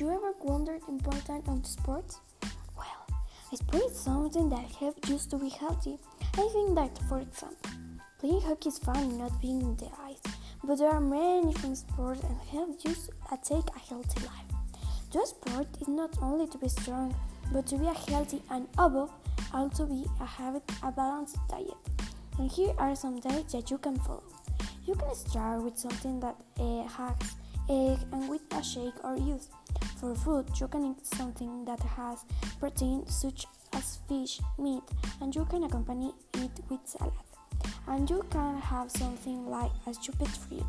you ever wondered the importance of sports? Well, sport is something that helps you to be healthy. I think that, for example, playing hockey is fun not being in the ice, but there are many different sports that help you to take a healthy life. To sport is not only to be strong, but to be a healthy and above also be a habit a balanced diet. And here are some diets that you can follow. You can start with something that uh, has egg and with a shake or juice. For food, you can eat something that has protein such as fish, meat, and you can accompany it with salad. And you can have something like a stupid fruit.